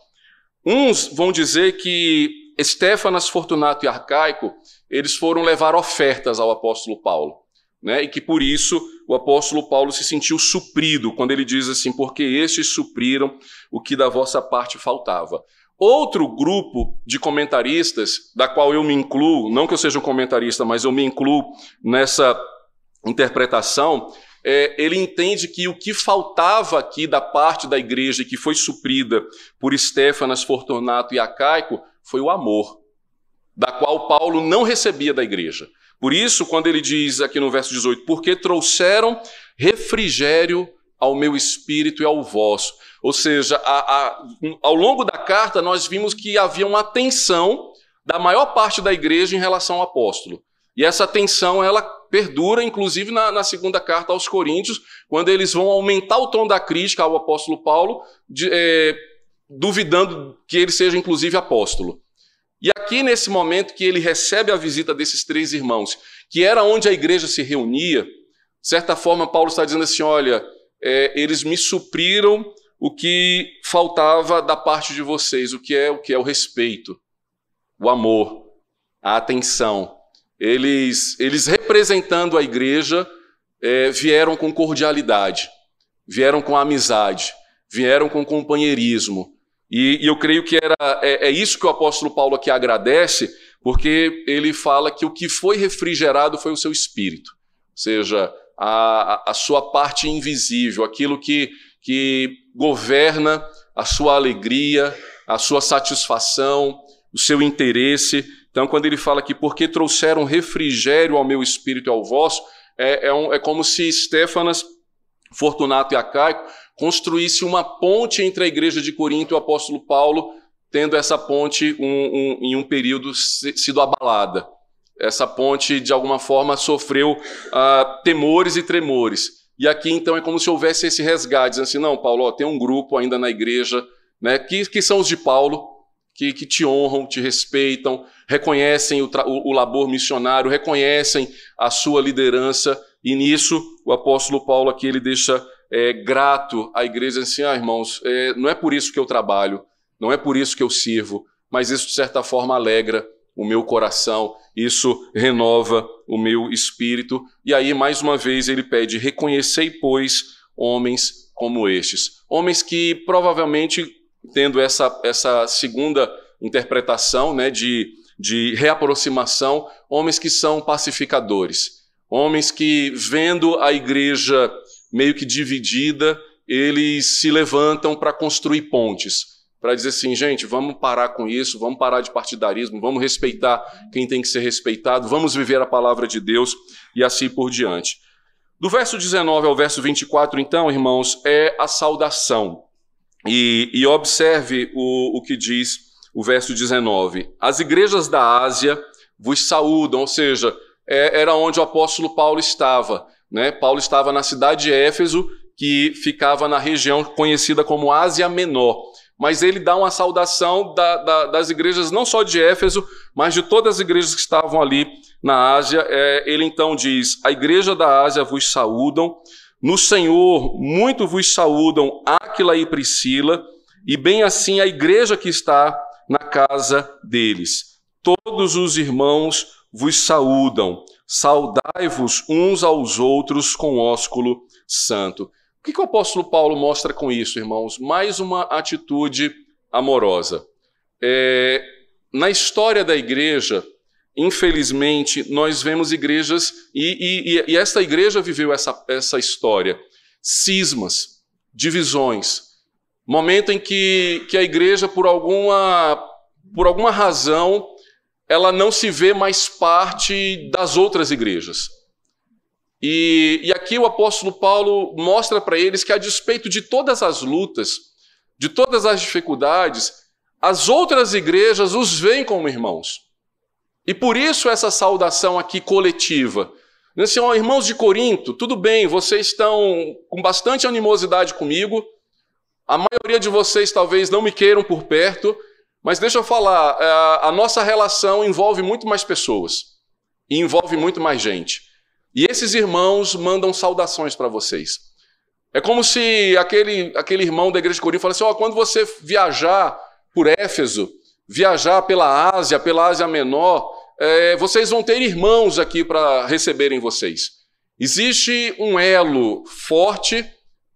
Uns vão dizer que Estéfanas, Fortunato e Arcaico, eles foram levar ofertas ao apóstolo Paulo. Né? E que por isso o apóstolo Paulo se sentiu suprido, quando ele diz assim: porque estes supriram o que da vossa parte faltava. Outro grupo de comentaristas, da qual eu me incluo, não que eu seja um comentarista, mas eu me incluo nessa interpretação, é, ele entende que o que faltava aqui da parte da igreja que foi suprida por Estéfanas, Fortunato e Acaico foi o amor, da qual Paulo não recebia da igreja. Por isso, quando ele diz aqui no verso 18, porque trouxeram refrigério ao meu espírito e ao vosso. Ou seja, a, a, ao longo da carta, nós vimos que havia uma tensão da maior parte da igreja em relação ao apóstolo. E essa tensão, ela perdura, inclusive, na, na segunda carta aos Coríntios, quando eles vão aumentar o tom da crítica ao apóstolo Paulo, de, é, duvidando que ele seja inclusive apóstolo. E aqui nesse momento que ele recebe a visita desses três irmãos, que era onde a igreja se reunia, de certa forma Paulo está dizendo assim: olha, é, eles me supriram o que faltava da parte de vocês, o que é o que é o respeito, o amor, a atenção. Eles, eles representando a igreja, é, vieram com cordialidade, vieram com amizade, vieram com companheirismo, e, e eu creio que era, é, é isso que o apóstolo Paulo aqui agradece, porque ele fala que o que foi refrigerado foi o seu espírito, ou seja, a, a sua parte invisível, aquilo que, que governa a sua alegria, a sua satisfação, o seu interesse. Então, quando ele fala que porque trouxeram refrigério ao meu espírito e ao vosso, é, é, um, é como se Stefanas, Fortunato e Acaico construísse uma ponte entre a igreja de Corinto e o apóstolo Paulo, tendo essa ponte um, um, em um período sido abalada. Essa ponte, de alguma forma, sofreu uh, temores e tremores. E aqui, então, é como se houvesse esse resgate, dizendo assim, não, Paulo, ó, tem um grupo ainda na igreja, né, que, que são os de Paulo, que, que te honram, te respeitam, reconhecem o, o, o labor missionário, reconhecem a sua liderança, e nisso o apóstolo Paulo aqui ele deixa é, grato à igreja assim, ah, irmãos, é, não é por isso que eu trabalho, não é por isso que eu sirvo, mas isso de certa forma alegra o meu coração, isso renova o meu espírito. E aí, mais uma vez, ele pede: reconhecei, pois, homens como estes. Homens que provavelmente, tendo essa, essa segunda interpretação né, de, de reaproximação, homens que são pacificadores, homens que, vendo a igreja meio que dividida, eles se levantam para construir pontes para dizer assim, gente, vamos parar com isso, vamos parar de partidarismo, vamos respeitar quem tem que ser respeitado, vamos viver a palavra de Deus e assim por diante. Do verso 19 ao verso 24, então, irmãos, é a saudação. E, e observe o, o que diz o verso 19: As igrejas da Ásia vos saúdam, ou seja, é, era onde o apóstolo Paulo estava. Né? Paulo estava na cidade de Éfeso, que ficava na região conhecida como Ásia Menor mas ele dá uma saudação da, da, das igrejas, não só de Éfeso, mas de todas as igrejas que estavam ali na Ásia. É, ele então diz: A igreja da Ásia vos saúdam, no Senhor muito vos saúdam Áquila e Priscila, e bem assim a igreja que está na casa deles. Todos os irmãos vos saúdam, saudai-vos uns aos outros com ósculo santo. O que, que o apóstolo Paulo mostra com isso, irmãos? Mais uma atitude amorosa. É, na história da igreja, infelizmente, nós vemos igrejas, e, e, e esta igreja viveu essa, essa história: cismas, divisões. Momento em que, que a igreja, por alguma, por alguma razão, ela não se vê mais parte das outras igrejas. E, e aqui o apóstolo Paulo mostra para eles que, a despeito de todas as lutas, de todas as dificuldades, as outras igrejas os veem como irmãos. E por isso essa saudação aqui coletiva. Assim, oh, irmãos de Corinto, tudo bem, vocês estão com bastante animosidade comigo, a maioria de vocês talvez não me queiram por perto, mas deixa eu falar, é, a nossa relação envolve muito mais pessoas e envolve muito mais gente. E esses irmãos mandam saudações para vocês. É como se aquele, aquele irmão da igreja de Corinto falasse: oh, quando você viajar por Éfeso, viajar pela Ásia, pela Ásia Menor, é, vocês vão ter irmãos aqui para receberem vocês. Existe um elo forte,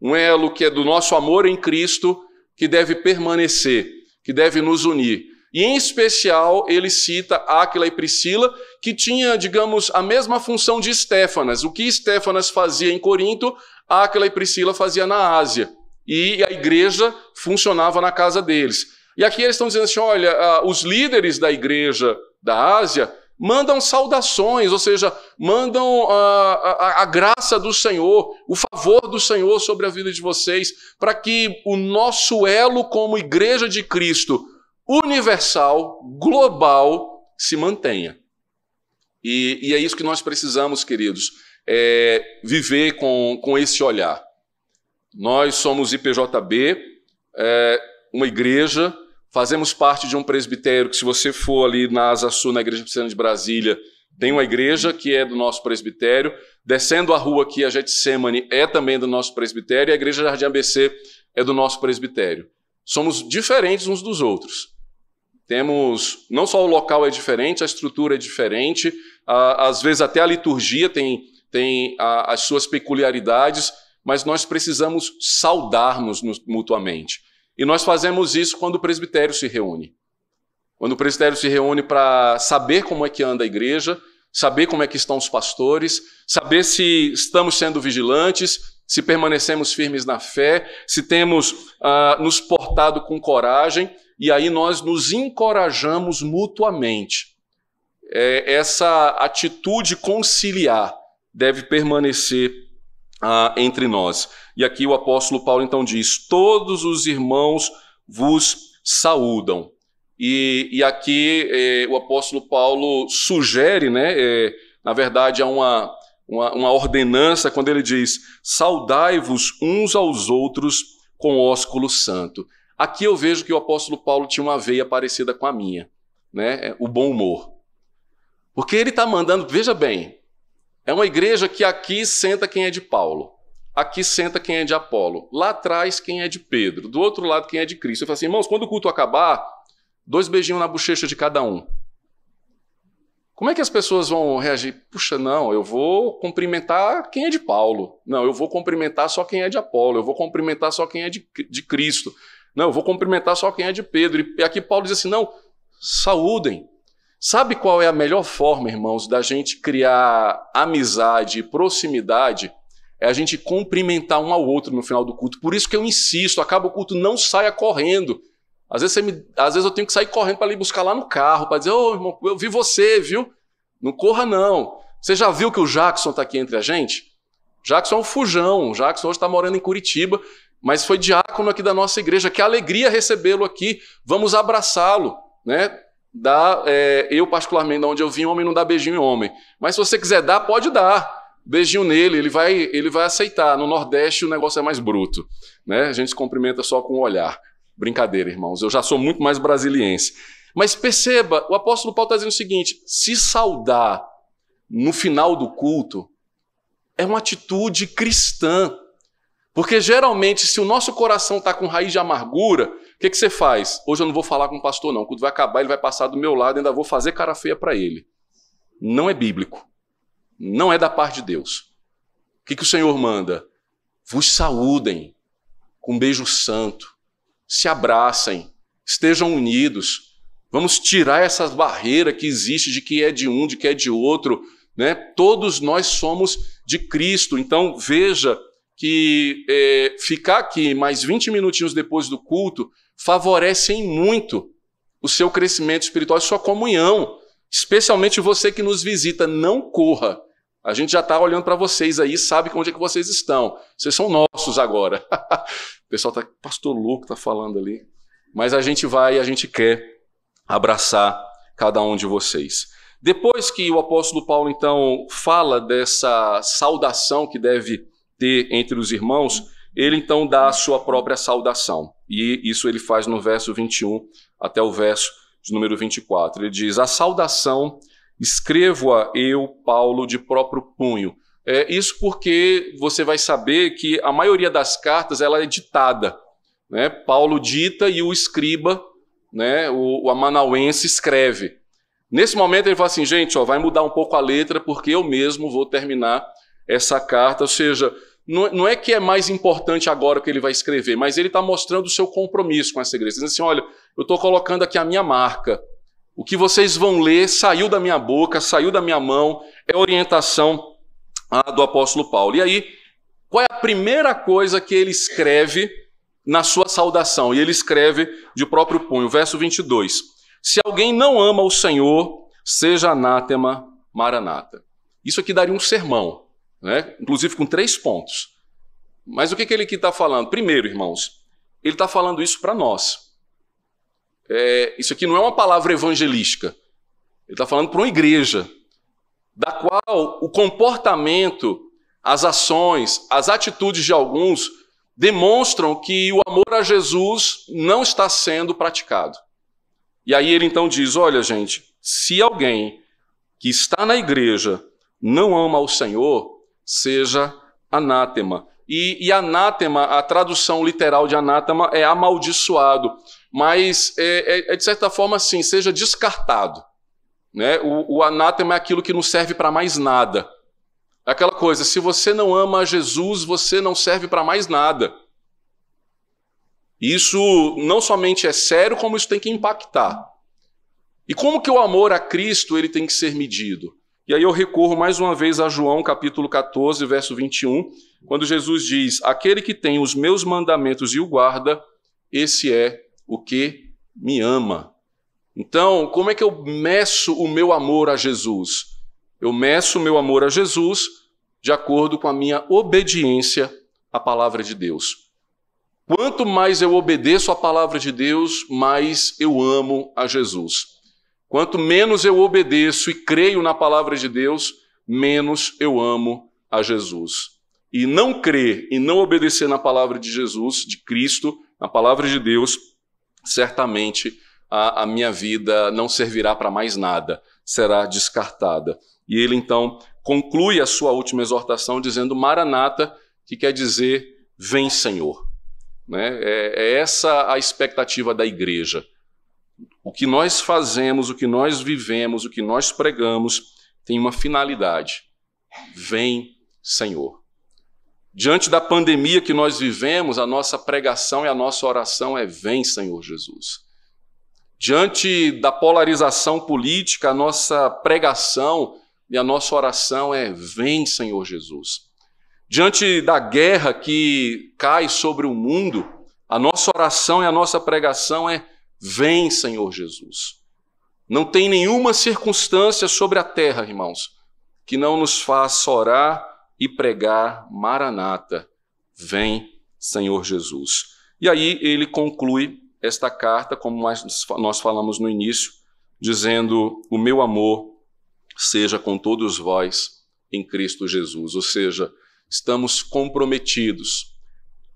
um elo que é do nosso amor em Cristo, que deve permanecer, que deve nos unir. E em especial ele cita Áquila e Priscila, que tinha, digamos, a mesma função de Estéfanas. O que Estéfanas fazia em Corinto, Áquila e Priscila fazia na Ásia. E a igreja funcionava na casa deles. E aqui eles estão dizendo assim: olha, os líderes da igreja da Ásia mandam saudações, ou seja, mandam a, a, a, graça do Senhor, o favor do Senhor sobre a vida de vocês, para que o nosso elo como igreja de Cristo universal, global, se mantenha. E, e é isso que nós precisamos, queridos, é viver com, com esse olhar. Nós somos IPJB, é, uma igreja, fazemos parte de um presbitério que, se você for ali na Asa Sul, na Igreja Presbiteriana de Brasília, tem uma igreja que é do nosso presbitério. Descendo a rua aqui, a Getsemane é também do nosso presbitério, e a Igreja Jardim ABC é do nosso presbitério. Somos diferentes uns dos outros. Temos, não só o local é diferente, a estrutura é diferente, às vezes até a liturgia tem, tem as suas peculiaridades, mas nós precisamos saudarmos mutuamente. E nós fazemos isso quando o presbitério se reúne. Quando o presbitério se reúne para saber como é que anda a igreja, saber como é que estão os pastores, saber se estamos sendo vigilantes, se permanecemos firmes na fé, se temos ah, nos portado com coragem, e aí nós nos encorajamos mutuamente. É, essa atitude conciliar deve permanecer ah, entre nós. E aqui o apóstolo Paulo então diz: Todos os irmãos vos saúdam. E, e aqui eh, o apóstolo Paulo sugere, né, eh, na verdade, é uma, uma, uma ordenança quando ele diz: Saudai-vos uns aos outros com ósculo santo. Aqui eu vejo que o apóstolo Paulo tinha uma veia parecida com a minha, né? o bom humor. Porque ele está mandando, veja bem, é uma igreja que aqui senta quem é de Paulo, aqui senta quem é de Apolo, lá atrás quem é de Pedro, do outro lado quem é de Cristo. Eu falo assim, irmãos, quando o culto acabar, dois beijinhos na bochecha de cada um. Como é que as pessoas vão reagir? Puxa, não, eu vou cumprimentar quem é de Paulo. Não, eu vou cumprimentar só quem é de Apolo. Eu vou cumprimentar só quem é de, de Cristo. Não, eu vou cumprimentar só quem é de Pedro. E aqui Paulo diz assim: não, saúdem. Sabe qual é a melhor forma, irmãos, da gente criar amizade e proximidade? É a gente cumprimentar um ao outro no final do culto. Por isso que eu insisto, acaba o culto, não saia correndo. Às vezes, me, às vezes eu tenho que sair correndo para ir buscar lá no carro, para dizer, ô oh, irmão, eu vi você, viu? Não corra não. Você já viu que o Jackson está aqui entre a gente? Jackson é um fujão. O Jackson hoje está morando em Curitiba, mas foi diácono aqui da nossa igreja. Que alegria recebê-lo aqui. Vamos abraçá-lo, né? Dá, é, eu, particularmente, de onde eu vim, homem não dá beijinho em homem. Mas se você quiser dar, pode dar. Beijinho nele, ele vai, ele vai aceitar. No Nordeste o negócio é mais bruto. Né? A gente se cumprimenta só com o olhar. Brincadeira, irmãos. Eu já sou muito mais brasiliense. Mas perceba, o apóstolo Paulo está dizendo o seguinte: se saudar no final do culto é uma atitude cristã. Porque geralmente, se o nosso coração está com raiz de amargura, o que, que você faz? Hoje eu não vou falar com o pastor, não. Quando vai acabar, ele vai passar do meu lado e ainda vou fazer cara feia para ele. Não é bíblico. Não é da parte de Deus. O que, que o Senhor manda? Vos saúdem com um beijo santo, se abracem, estejam unidos. Vamos tirar essas barreiras que existe de que é de um, de que é de outro. Né? Todos nós somos de Cristo. Então veja que é, ficar aqui mais 20 minutinhos depois do culto favorecem muito o seu crescimento espiritual e sua comunhão. Especialmente você que nos visita, não corra. A gente já está olhando para vocês aí, sabe onde é que vocês estão. Vocês são nossos agora. o pessoal está, pastor Luco está falando ali. Mas a gente vai e a gente quer abraçar cada um de vocês. Depois que o apóstolo Paulo, então, fala dessa saudação que deve ter entre os irmãos, ele então dá a sua própria saudação. E isso ele faz no verso 21 até o verso de número 24. Ele diz: A saudação escrevo-a eu, Paulo, de próprio punho. É, isso porque você vai saber que a maioria das cartas ela é ditada. Né? Paulo dita e o escriba, né, o, o amanauense, escreve. Nesse momento ele fala assim, gente, ó, vai mudar um pouco a letra porque eu mesmo vou terminar essa carta, ou seja, não, é que é mais importante agora o que ele vai escrever, mas ele está mostrando o seu compromisso com essa igreja. Dizendo assim: olha, eu estou colocando aqui a minha marca. O que vocês vão ler saiu da minha boca, saiu da minha mão, é orientação ah, do apóstolo Paulo. E aí, qual é a primeira coisa que ele escreve na sua saudação? E ele escreve de próprio punho, verso 22. Se alguém não ama o Senhor, seja anátema maranata. Isso aqui daria um sermão né? inclusive com três pontos. Mas o que, que ele está falando? Primeiro, irmãos, ele está falando isso para nós. É, isso aqui não é uma palavra evangelística. Ele está falando para uma igreja, da qual o comportamento, as ações, as atitudes de alguns demonstram que o amor a Jesus não está sendo praticado. E aí ele então diz: olha, gente, se alguém que está na igreja não ama o Senhor, seja anátema. E, e, anátema, a tradução literal de anátema é amaldiçoado, mas é, é, é de certa forma assim, seja descartado. Né? O, o anátema é aquilo que não serve para mais nada. Aquela coisa, se você não ama Jesus, você não serve para mais nada. Isso não somente é sério, como isso tem que impactar. E como que o amor a Cristo ele tem que ser medido? E aí eu recorro mais uma vez a João capítulo 14, verso 21, quando Jesus diz: Aquele que tem os meus mandamentos e o guarda, esse é o que me ama. Então, como é que eu meço o meu amor a Jesus? Eu meço o meu amor a Jesus de acordo com a minha obediência à palavra de Deus. Quanto mais eu obedeço à palavra de Deus, mais eu amo a Jesus. Quanto menos eu obedeço e creio na palavra de Deus, menos eu amo a Jesus. E não crer e não obedecer na palavra de Jesus, de Cristo, na palavra de Deus, certamente a, a minha vida não servirá para mais nada, será descartada. E ele então conclui a sua última exortação dizendo Maranata, que quer dizer vem Senhor. Né? É, é essa a expectativa da igreja. O que nós fazemos, o que nós vivemos, o que nós pregamos tem uma finalidade. Vem, Senhor. Diante da pandemia que nós vivemos, a nossa pregação e a nossa oração é: Vem, Senhor Jesus. Diante da polarização política, a nossa pregação e a nossa oração é: Vem, Senhor Jesus. Diante da guerra que cai sobre o mundo, a nossa oração e a nossa pregação é: Vem, Senhor Jesus. Não tem nenhuma circunstância sobre a terra, irmãos, que não nos faça orar e pregar Maranata. Vem, Senhor Jesus. E aí ele conclui esta carta, como nós falamos no início, dizendo: O meu amor seja com todos vós em Cristo Jesus. Ou seja, estamos comprometidos,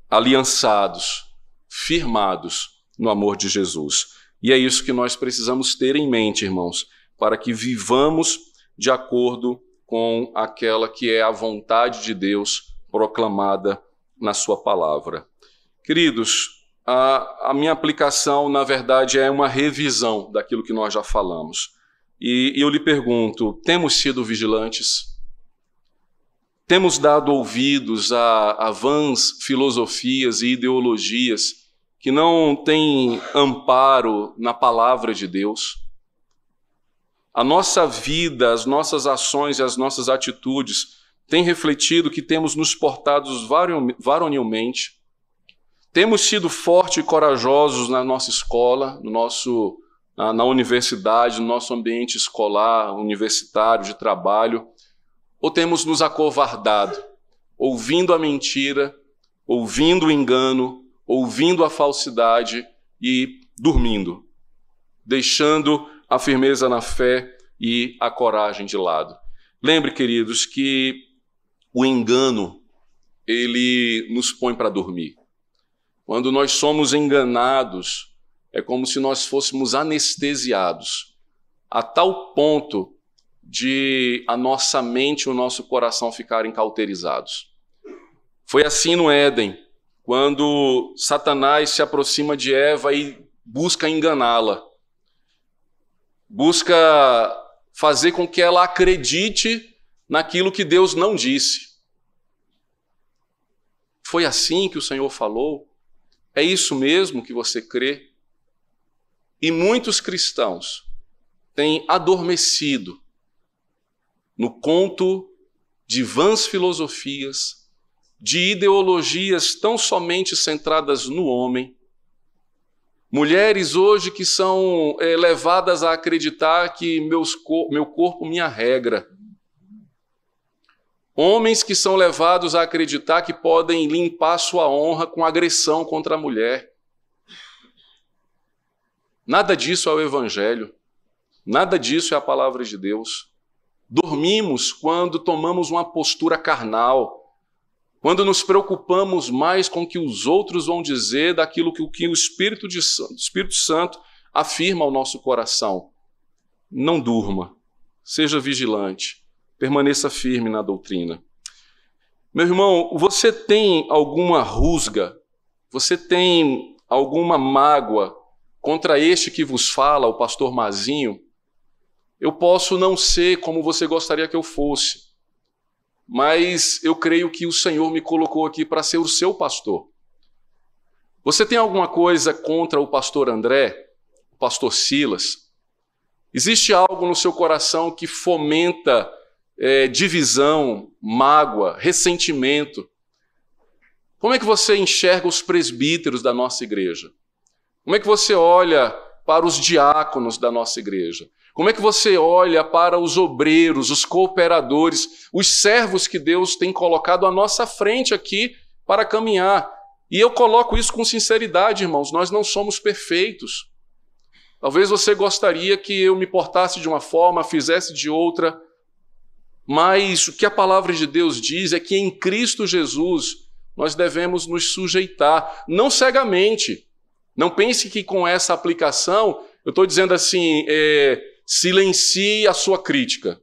aliançados, firmados no amor de Jesus. E é isso que nós precisamos ter em mente, irmãos, para que vivamos de acordo com aquela que é a vontade de Deus proclamada na Sua palavra. Queridos, a, a, minha aplicação, na verdade, é uma revisão daquilo que nós já falamos. E, e eu lhe pergunto: temos sido vigilantes? Temos dado ouvidos a, a vãs filosofias e ideologias que não têm amparo na palavra de Deus? A nossa vida, as nossas ações e as nossas atitudes têm refletido que temos nos portado varonilmente, temos sido fortes e corajosos na nossa escola, no nosso, na, na universidade, no nosso ambiente escolar, universitário, de trabalho, ou temos nos acovardado, ouvindo a mentira, ouvindo o engano, ouvindo a falsidade e dormindo, deixando a firmeza na fé e a coragem de lado. Lembre, queridos, que o engano ele nos põe para dormir. Quando nós somos enganados, é como se nós fôssemos anestesiados, a tal ponto de a nossa mente e o nosso coração ficarem cauterizados. Foi assim no Éden, quando Satanás se aproxima de Eva e busca enganá-la. Busca fazer com que ela acredite naquilo que Deus não disse. Foi assim que o Senhor falou? É isso mesmo que você crê? E muitos cristãos têm adormecido no conto de vãs filosofias, de ideologias tão somente centradas no homem. Mulheres hoje que são é, levadas a acreditar que meus, meu corpo, minha regra. Homens que são levados a acreditar que podem limpar sua honra com agressão contra a mulher. Nada disso é o Evangelho. Nada disso é a palavra de Deus. Dormimos quando tomamos uma postura carnal, quando nos preocupamos mais com o que os outros vão dizer daquilo que, que o Espírito, de, Espírito Santo afirma ao nosso coração. Não durma, seja vigilante, permaneça firme na doutrina. Meu irmão, você tem alguma rusga, você tem alguma mágoa contra este que vos fala, o pastor Mazinho? Eu posso não ser como você gostaria que eu fosse, mas eu creio que o Senhor me colocou aqui para ser o seu pastor. Você tem alguma coisa contra o pastor André, o pastor Silas? Existe algo no seu coração que fomenta é, divisão, mágoa, ressentimento. Como é que você enxerga os presbíteros da nossa igreja? Como é que você olha para os diáconos da nossa igreja? Como é que você olha para os obreiros, os cooperadores, os servos que Deus tem colocado à nossa frente aqui para caminhar? E eu coloco isso com sinceridade, irmãos, nós não somos perfeitos. Talvez você gostaria que eu me portasse de uma forma, fizesse de outra, mas o que a palavra de Deus diz é que em Cristo Jesus nós devemos nos sujeitar, não cegamente. Não pense que com essa aplicação eu estou dizendo assim, é, silencie a sua crítica,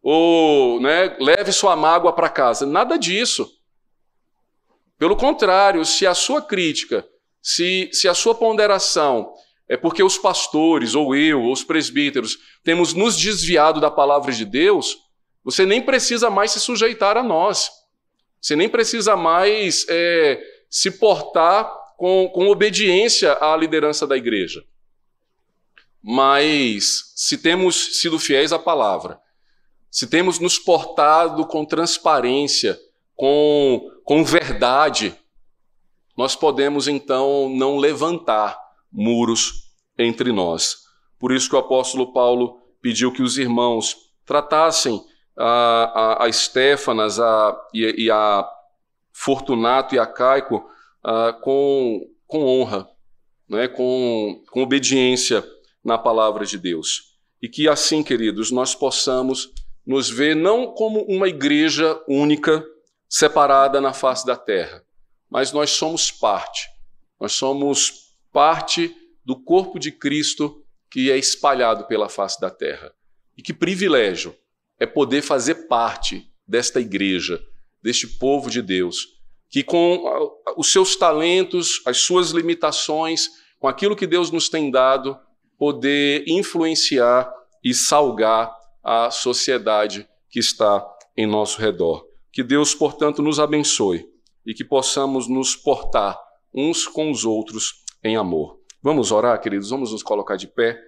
ou né, leve sua mágoa para casa. Nada disso. Pelo contrário, se a sua crítica, se, se a sua ponderação é porque os pastores, ou eu, ou os presbíteros, temos nos desviado da palavra de Deus, você nem precisa mais se sujeitar a nós. Você nem precisa mais é, se portar com, com obediência à liderança da igreja. Mas se temos sido fiéis à palavra, se temos nos portado com transparência, com, com verdade, nós podemos então não levantar muros entre nós. Por isso que o apóstolo Paulo pediu que os irmãos tratassem a, a, a Stefanas a, e, e, a Fortunato e a Caico a, com, com honra, né, com, com obediência na palavra de Deus. E que assim, queridos, nós possamos nos ver não como uma igreja única, separada na face da terra, mas nós somos parte. Nós somos parte do corpo de Cristo que é espalhado pela face da terra. E que privilégio é poder fazer parte desta igreja, deste povo de Deus, que com os seus talentos, as suas limitações, com aquilo que Deus nos tem dado, poder influenciar e salgar a sociedade que está em nosso redor. Que Deus, portanto, nos abençoe e que possamos nos portar uns com os outros em amor. Vamos orar, queridos? Vamos nos colocar de pé.